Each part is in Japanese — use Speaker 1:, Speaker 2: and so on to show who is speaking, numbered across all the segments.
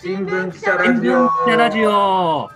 Speaker 1: 新聞記者ラジオ。
Speaker 2: 新聞記者ラジオ。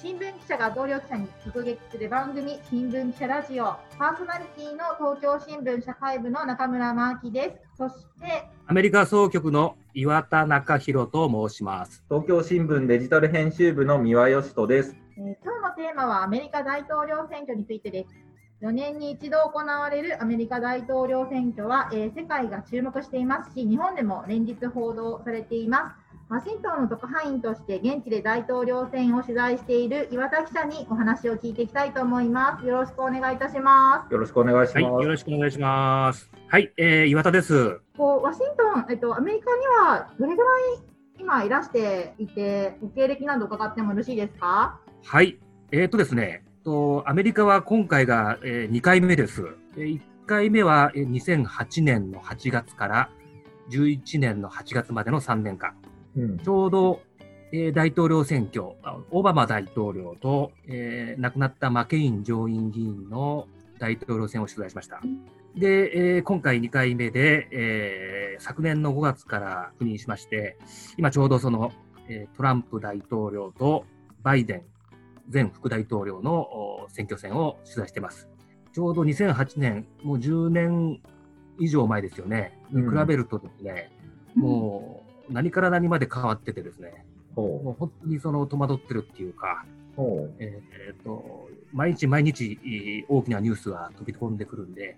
Speaker 3: 新聞記者が同僚記者に直撃する番組新聞記者ラジオ。パーソナリティの東京新聞社会部の中村真希です。そして
Speaker 2: アメリカ総局の岩田中弘と申します。
Speaker 1: 東京新聞デジタル編集部の三輪義人です、
Speaker 3: えー今日のテーマはアメリカ大統領選挙についてです。4年に一度行われるアメリカ大統領選挙は、えー世界が注目していますし日本でも連日報道されていますワシントンの特派員として現地で大統領選を取材している岩田記者にお話を聞いていきたいと思います。よろしくお願いいたします。
Speaker 1: よろしくお願いします。
Speaker 2: はいよろしくお願いしますはい、えー、岩田です
Speaker 3: こうワシントン、えっと、アメリカにはどれぐらい今いらしていて、ご経歴など伺ってもよろしいですか？
Speaker 2: はいえー、とですねとアメリカは今回が、え2回目です、え1回目はえー2008年の8月から11年の8月までの3年間
Speaker 1: うん
Speaker 2: ちょうど、えー大統領選挙、あオバマ大統領と、えー亡くなったマケイン上院議員の大統領選を取材しました。で、えー今回2回目で、えー昨年の5月から赴任しまして、今ちょうどその、えートランプ大統領とバイデン前副大統領のお選挙戦を取材しています。ちょうど2008年、もう10年以上前ですよね。に比べるとですね、もう何から何まで変わっててですね、
Speaker 1: ほ
Speaker 2: もう本当にその戸惑ってるっていうか、えーと毎日毎日えー大きなニュースが飛び込んでくるんで、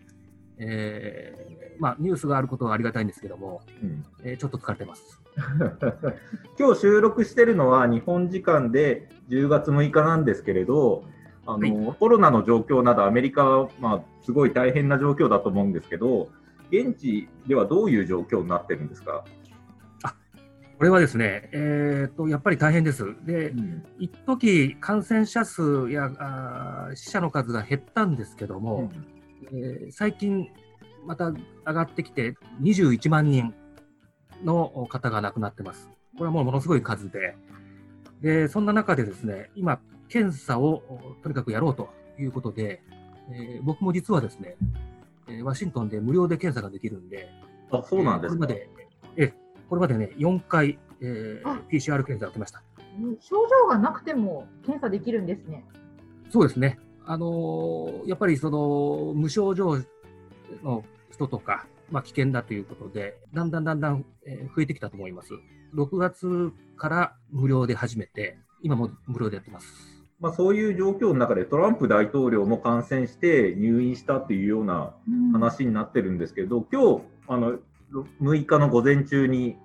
Speaker 2: えーまあ、ニュースがあることはありがたいんですけども、
Speaker 1: う。うん。
Speaker 2: えーちょっと疲れてます。
Speaker 1: 今日収録してるのは日本時間で10月6日なんですけれど、あのコロナの状況などアメリカは、まあ、すごい大変な状況だと思うんですけど、現地ではどういう状況になってるんですか、
Speaker 2: これはですね、えーと、やっぱり大変です。で、一時感染者数やあー死者の数が減ったんですけども、えー最近また上がってきて21万人の方が亡くなってます。これはもうものすごい数で、で、そんな中でですね、今、検査をおとにかくやろうということで、えー僕も実はですね、えーワシントンで無料で検査ができるんで、
Speaker 1: あそうなんですか
Speaker 2: えーこれまで、えこれまでね、4回、えー
Speaker 3: あ
Speaker 2: PCR 検査を受けました。
Speaker 3: 症状がなくても検査できるんですね。
Speaker 2: そうですね。あのーやっぱりその無症状の人とか、まあ、危険だということで、だんだんだんだん、えー増えてきたと思います。6月から無料で始めて、今も無料でやってます。
Speaker 1: まあ、そういう状況の中でトランプ大統領も感染して入院したっていうような話になってるんですけど、今日あの6日の午前中に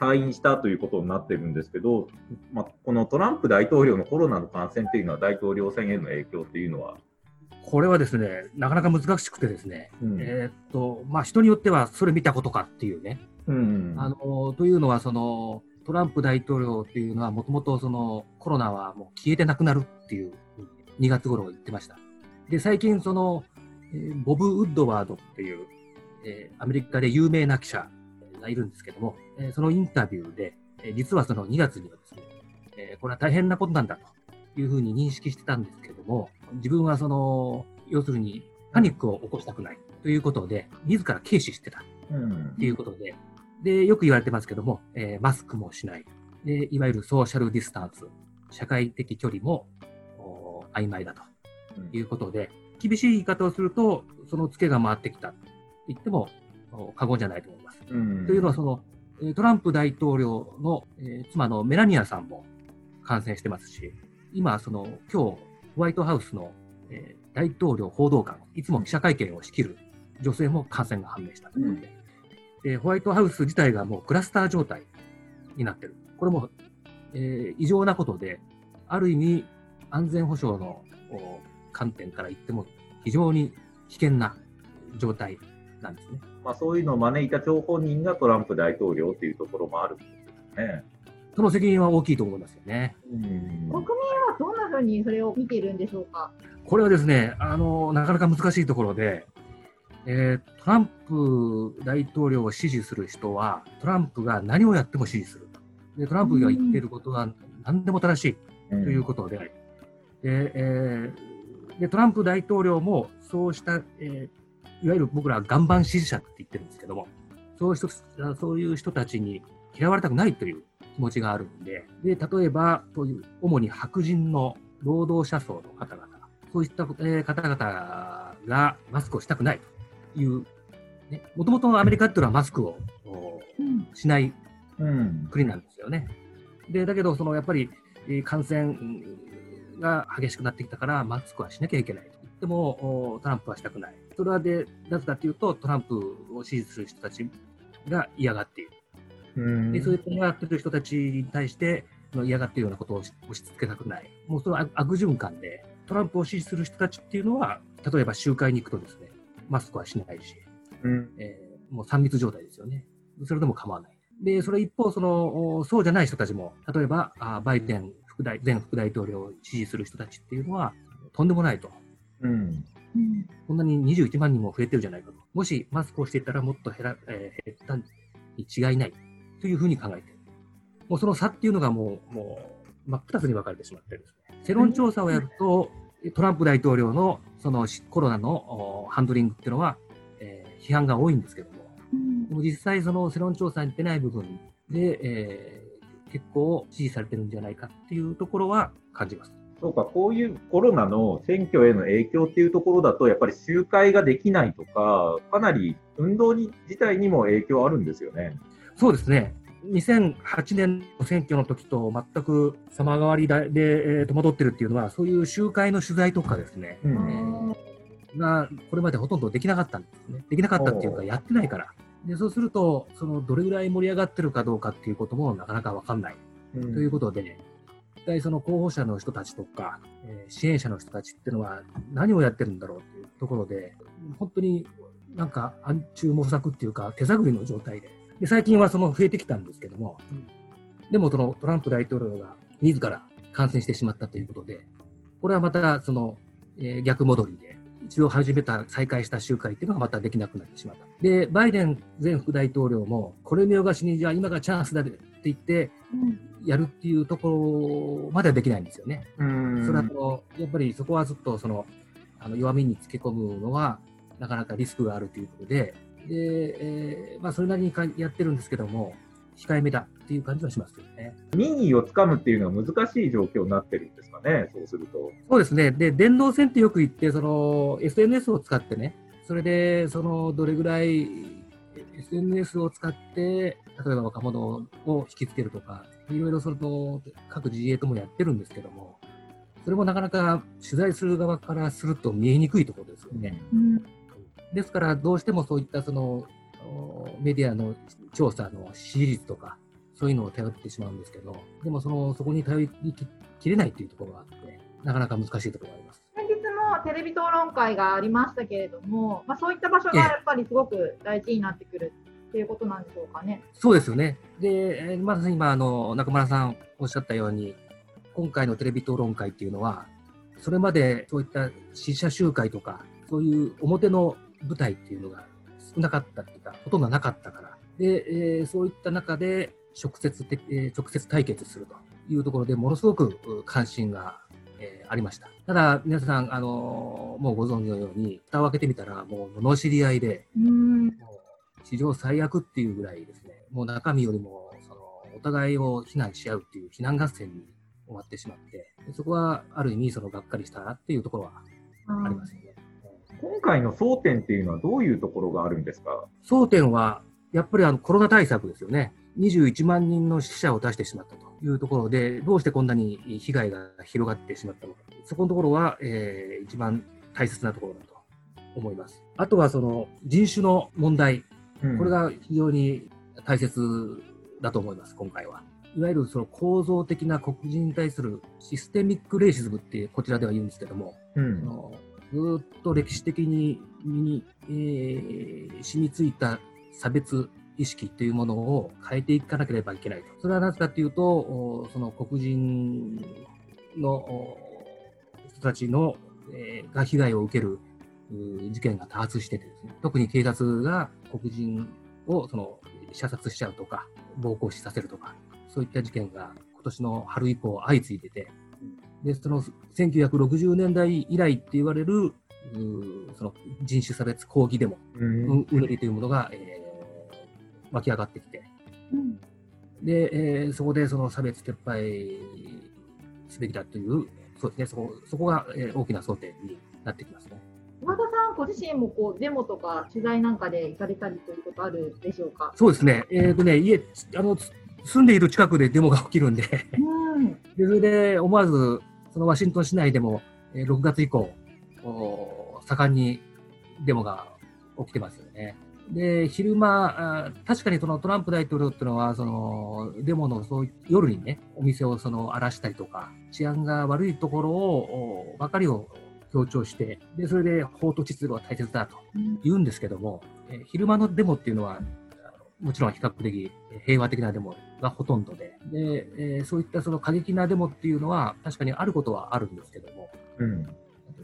Speaker 1: 退院したということになってるんですけど、まあ、このトランプ大統領のコロナの感染というのは大統領選への影響っていうのは、
Speaker 2: これはですね、なかなか難しくてですね、
Speaker 1: うん
Speaker 2: えーっと、まあ、人によってはそれ見たことかっていうね、
Speaker 1: うん
Speaker 2: あのというのはその、トランプ大統領っていうのは、もともとコロナはもう消えてなくなるっていう、2月頃言ってました。で、最近、その、ボブ・ウッドワードっていう、えーアメリカで有名な記者がいるんですけども、えーそのインタビューで、えー実はその2月にはですね、えーこれは大変なことなんだというふうに認識してたんですけども、自分はその、要するにパニックを起こしたくないということで、自ら軽視してた。
Speaker 1: うん
Speaker 2: っていうことで、で、よく言われてますけども、えーマスクもしない。で、いわゆるソーシャルディスタンス、社会的距離も曖昧だということで、厳しい言い方をすると、そのツケが回ってきた言ってもお過言じゃないと思います。
Speaker 1: うん
Speaker 2: というのは、その、えートランプ大統領の、えー妻のメラニアさんも感染してますし、今、その、今日、ホワイトハウスの、えー大統領報道官、いつも記者会見を仕切る女性も感染が判明したということで、でホワイトハウス自体がもうクラスター状態になってる。これも、えー異常なことで、ある意味、安全保障のお観点から言っても、非常に危険な状態なんですね。
Speaker 1: まあ、そういうのを招いた張本人がトランプ大統領っていうところもあるんですね。
Speaker 2: その責任は大きいと思いますよね。
Speaker 1: うん
Speaker 3: 国民はどんなふうにそれを見ているんでしょうか？
Speaker 2: これはですね、あの、なかなか難しいところで、えートランプ大統領を支持する人は、トランプが何をやっても支持する。でトランプが言っていることは何でも正しいということで、でえーでトランプ大統領もそうした、えーいわゆる僕らは岩盤支持者って言ってるんですけども、そういう人そういう人たちに嫌われたくないという気持ちがあるんで、で、例えば、そういう、主に白人の労働者層の方々、そういった、えー、方々がマスクをしたくないという、ね、もともとアメリカっていうのはマスクを、うん、しない国なんですよね。で、だけど、そのやっぱり感染が激しくなってきたから、マスクはしなきゃいけないと言っても、トランプはしたくない。それはで、なぜかというと、トランプを支持する人たちが嫌がっている。でそういう嫌がっている人たちに対して、嫌がっているようなことを押し付けたくない。もうそれは悪循環で、トランプを支持する人たちっていうのは、例えば集会に行くとですね、マスクはしないし、うん、えー、もう3密状態ですよね。それでも構わない。で、それ一方、その、そうじゃない人たちも、例えば、あバイデン副大、前副大統領を支持する人たちっていうのは、とんでもないと。うん。こんなに21万人も増えてるじゃないかと。もしマスクをしていたらもっと減ら、えー、減ったに違いないというふうに考えている。もうその差っていうのがもう、もう、真っ二つに分かれてしまってるんですね。世論調査をやると、トランプ大統領のそのコロナのハンドリングっていうのは、えー、批判が多いんですけども、でも実際その世論調査に出ない部分で、えー、結構支持されてるんじゃないかっていうところは感じます。
Speaker 1: そうか、こういうコロナの選挙への影響っていうところだと、やっぱり集会ができないとか、かなり運動に自体にも影響あるんですよね。
Speaker 2: そうですね。2008年の選挙の時と全く様変わりで、えー、戸惑ってるっていうのは、そういう集会の取材とかですね、うん、えー、がこれまでほとんどできなかったんですね。できなかったっていうか、やってないから。でそうすると、そのどれぐらい盛り上がってるかどうかっていうこともなかなかわかんない。うん、ということで、一体その候補者の人たちとか、えー、支援者の人たちっていうのは何をやってるんだろうっていうところで、本当になんか暗中模索っていうか手探りの状態で、で最近はその増えてきたんですけども、うん、でもそのトランプ大統領が自ら感染してしまったということで、これはまたその、えー、逆戻りで、一度始めた、再開した集会っていうのがまたできなくなってしまった。で、バイデン前副大統領も、これ見よがしに、じゃあ今がチャンスだって言って、やるっていうところまではできないんですよね。それはその、やっぱりそこはずっとその、あの弱みにつけ込むのは、なかなかリスクがあるということで、で、えー、まあそれなりにやってるんですけども、控えめだっていう感じはしますけどね。
Speaker 1: 民意をつかむっていうのは難しい状況になってるんですかね、そうすると。
Speaker 2: そうですね。で、電動戦ってよく言って、その SNS を使ってね、それで、そのどれぐらい SNS を使って、例えば若者を引きつけるとか、いろいろその各自衛ともやってるんですけども、それもなかなか取材する側からすると見えにくいところですよね。うん、ですから、どうしてもそういったそのメディアの調査の支持率とか、そういうのを頼ってしまうんですけど、でもその、そこに頼りきれないというところがあって、なかなか難しいところがあります。
Speaker 3: テレビ討論会がありましたけれども、まあ、そういった場所がやっぱりすごく大事になってくるっていうことなんでしょうかね。
Speaker 2: そうですよね。で、まず今、あの、中村さんおっしゃったように、今回のテレビ討論会っていうのは、それまでそういった支持者集会とか、そういう表の舞台っていうのが少なかったっていうか、ほとんどなかったから。で、えー、そういった中で直接的、えー、直接対決するというところでものすごく関心が、えー、ありました。ただ、皆さん、あのー、もうご存知のように、蓋を開けてみたら、もう罵り合いで、史上最悪っていうぐらいですね、もう中身よりも、その、お互いを非難し合うっていう非難合戦に終わってしまって、そこはある意味、そのがっかりしたなっていうところはありますよね。
Speaker 1: 今回の争点っていうのはどういうところがあるんですか？
Speaker 2: 争点は、やっぱりあのコロナ対策ですよね。21万人の死者を出してしまったというところで、どうしてこんなに被害が広がってしまったのか。そこのところは、えー、一番大切なところだと思います。あとはその人種の問題。これが非常に大切だと思います、今回は。いわゆるその構造的な黒人に対するシステミックレイシズムってこちらでは言うんですけども、うん、ずっと歴史的に身に、えー、染みついた差別意識というものを変えていかなければいけないと。それはなぜかというと、その黒人の人たちの、えー、が被害を受ける事件が多発しててですね、特に警察が黒人をその射殺しちゃうとか、暴行死させるとか、そういった事件が今年の春以降相次いでて、で、その1960年代以来って言われる、その人種差別抗議デモ、うねりというものが、えー、湧き上がってきて、うん、で、えー、そこでその差別撤廃すべきだという、そうですね、そこそこが、えー、大きな争点になってきますね。
Speaker 3: 岩田さん、ご自身もこうデモとか取材なんかで行かれたりということあるでしょうか？
Speaker 2: そうですね、えーとね家あの住んでいる近くでデモが起きるんで。うん、でそれで思わずそのワシントン市内でも、えー、6月以降、お盛んにデモが起きてますよね。で、昼間、確かにそのトランプ大統領っていうのは、そのデモのそう夜にね、お店をその荒らしたりとか、治安が悪いところをばかりを強調して、で、それで法と秩序は大切だと言うんですけども、え昼間のデモっていうのは、もちろん比較的平和的なデモがほとんどで、で、えー、そういったその過激なデモっていうのは確かにあることはあるんですけども、うん、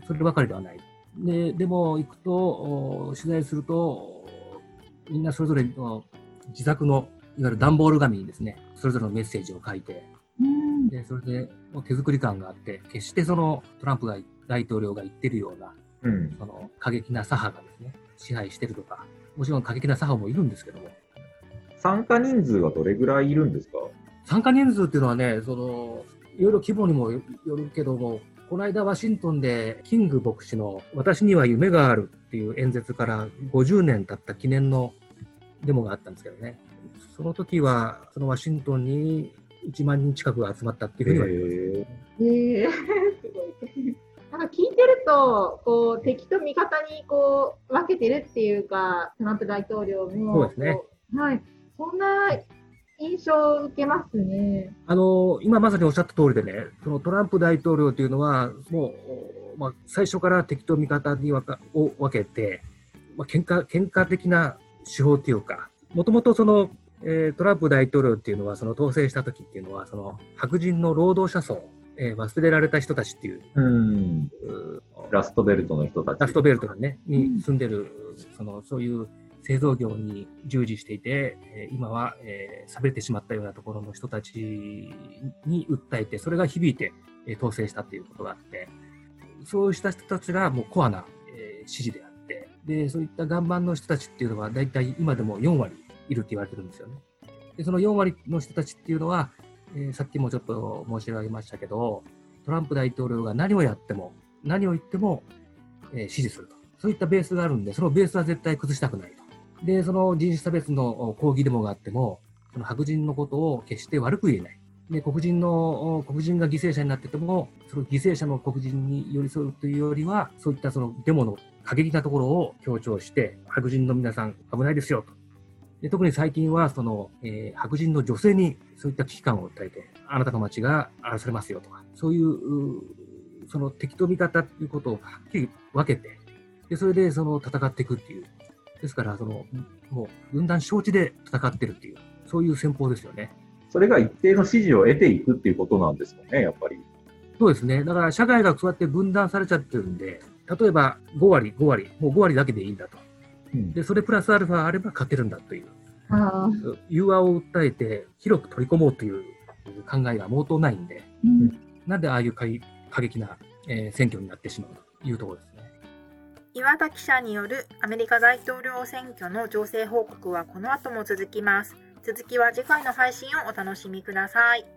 Speaker 2: そればかりではない。で、でも行くと、取材すると、みんなそれぞれの自作のいわゆる段ボール紙にですね、それぞれのメッセージを書いて、でそれで手作り感があって、決してそのトランプが大統領が言ってるような、うん、その過激な左派がですね、支配してるとか、もちろん過激な左派もいるんですけども。
Speaker 1: 参加人数はどれぐらいいるんですか？
Speaker 2: 参加人数っていうのはね、そのいろいろ規模にもよるけども、この間ワシントンでキング牧師の私には夢があるっていう演説から50年経った記念のデモがあったんですけどね。その時は、そのワシントンに1万人近くが集まったっていうふうに言われてます。
Speaker 3: えー、すごい。なんか聞いてると、こう敵と味方にこう分けてるっていうか、トランプ大統領も。
Speaker 2: そうですね。
Speaker 3: はい。そんな印象を受けますね。
Speaker 2: あの、今まさにおっしゃった通りでね、そのトランプ大統領というのは、もう、まあ、最初から敵と味方に分かを分けて、まあ、喧嘩、喧嘩的な手法というか、もともとその、えー、トランプ大統領っていうのは、その当選した時っていうのは、その白人の労働者層、えー、忘れられた人たちっていう。うん。
Speaker 1: ラストベルトの人たち。
Speaker 2: ラストベルトのね、に住んでる、その、そういう製造業に従事していて、今は、えー、れてしまったようなところの人たちに訴えて、それが響いて、えー、当選したということがあって、そうした人たちがもうコアな、えー、支持であって、で、そういった岩盤の人たちっていうのは、大体今でも4割いるって言われてるんですよね。で、その4割の人たちっていうのは、えー、さっきもちょっと申し上げましたけど、トランプ大統領が何をやっても、何を言っても、えー、支持すると。そういったベースがあるんで、そのベースは絶対崩したくないと。で、その人種差別の抗議デモがあっても、その白人のことを決して悪く言えない。で、黒人の、黒人が犠牲者になってても、その犠牲者の黒人に寄り添うというよりは、そういったそのデモの過激なところを強調して、白人の皆さん危ないですよと。で特に最近は、その、えー、白人の女性にそういった危機感を訴えて、あなたの街が荒らされますよとか、そういう、その敵と味方ということをはっきり分けて、で、それでその戦っていくっていう、ですから、その、もう、分断承知で戦ってるっていう、そういう戦法ですよね。
Speaker 1: それが一定の支持を得ていくっていうことなんですかね、やっぱり。
Speaker 2: そうですね。だから、社会がそうやって分断されちゃってるんで、例えば5割、5割、もう5割だけでいいんだと。うん、で、それプラスアルファあれば勝てるんだという。融和を訴えて、広く取り込もうという考えが毛頭ないんで、うん、なんでああいう過激な、えー、選挙になってしまうというところです。
Speaker 3: 岩田記者によるアメリカ大統領選挙の情勢報告はこの後も続きます。続きは次回の配信をお楽しみください。